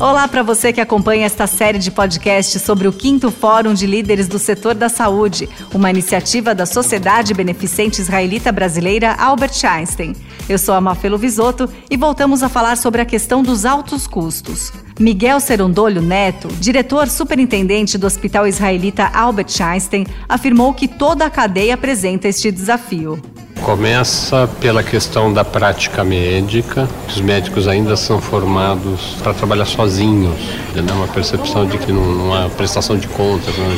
Olá para você que acompanha esta série de podcasts sobre o quinto Fórum de Líderes do Setor da Saúde, uma iniciativa da Sociedade Beneficente Israelita Brasileira Albert Einstein. Eu sou a Mafelo Visoto e voltamos a falar sobre a questão dos altos custos. Miguel Serondolho Neto, diretor superintendente do Hospital Israelita Albert Einstein, afirmou que toda a cadeia apresenta este desafio. Começa pela questão da prática médica. Os médicos ainda são formados para trabalhar sozinhos, né? uma percepção de que não, não há prestação de contas. Né?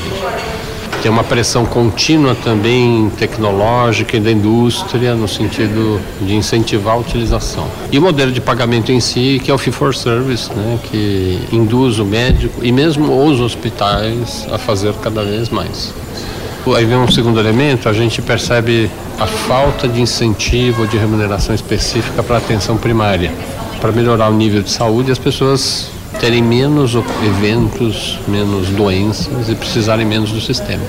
Tem uma pressão contínua também tecnológica e da indústria no sentido de incentivar a utilização. E o modelo de pagamento em si, que é o fee for service, né? que induz o médico e mesmo os hospitais a fazer cada vez mais. Aí vem um segundo elemento, a gente percebe a falta de incentivo de remuneração específica para a atenção primária, para melhorar o nível de saúde as pessoas terem menos eventos, menos doenças e precisarem menos do sistema.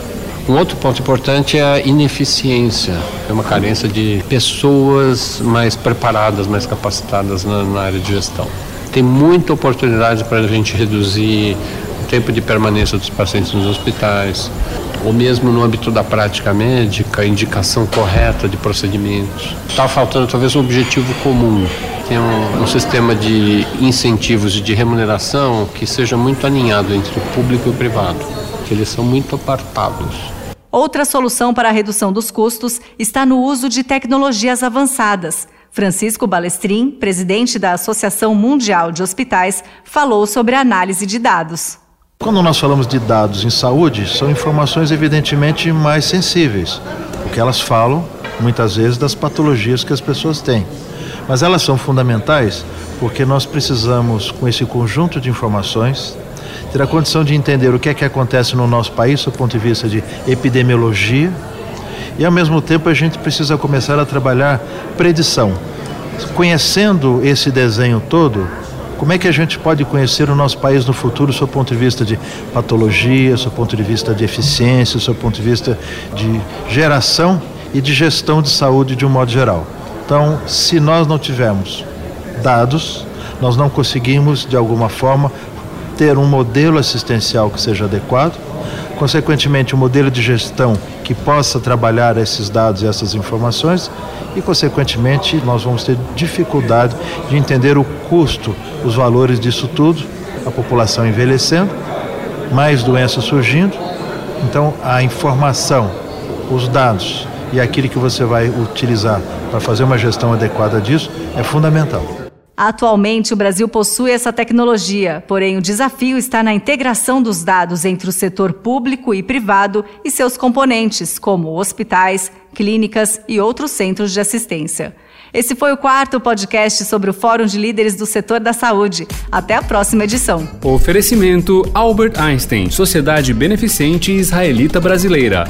Um outro ponto importante é a ineficiência, é uma carência de pessoas mais preparadas, mais capacitadas na, na área de gestão. Tem muita oportunidade para a gente reduzir o tempo de permanência dos pacientes nos hospitais, ou mesmo no âmbito da prática médica, indicação correta de procedimentos. Está faltando talvez um objetivo comum, tem um, um, sistema de incentivos e de remuneração que seja muito alinhado entre o público e o privado, que eles são muito apartados. Outra solução para a redução dos custos está no uso de tecnologias avançadas. Francisco Balestrin, presidente da Associação Mundial de Hospitais, falou sobre a análise de dados. Quando nós falamos de dados em saúde, são informações evidentemente mais sensíveis, porque elas falam muitas vezes das patologias que as pessoas têm. Mas elas são fundamentais porque nós precisamos, com esse conjunto de informações, ter a condição de entender o que é que acontece no nosso país do ponto de vista de epidemiologia e, ao mesmo tempo, a gente precisa começar a trabalhar predição. Conhecendo esse desenho todo, como é que a gente pode conhecer o nosso país no futuro, do seu ponto de vista de patologia, do seu ponto de vista de eficiência, do seu ponto de vista de geração e de gestão de saúde de um modo geral? Então, se nós não tivermos dados, nós não conseguimos, de alguma forma, ter um modelo assistencial que seja adequado, consequentemente, um modelo de gestão que possa trabalhar esses dados e essas informações e, consequentemente, nós vamos ter dificuldade de entender o custo, os valores disso tudo, a população envelhecendo, mais doenças surgindo. Então, a informação, os dados e aquilo que você vai utilizar para fazer uma gestão adequada disso é fundamental. Atualmente, o Brasil possui essa tecnologia, porém o desafio está na integração dos dados entre o setor público e privado e seus componentes, como hospitais, clínicas e outros centros de assistência. Esse foi o quarto podcast sobre o Fórum de Líderes do Setor da Saúde. Até a próxima edição. Oferecimento Albert Einstein, Sociedade Beneficente Israelita Brasileira.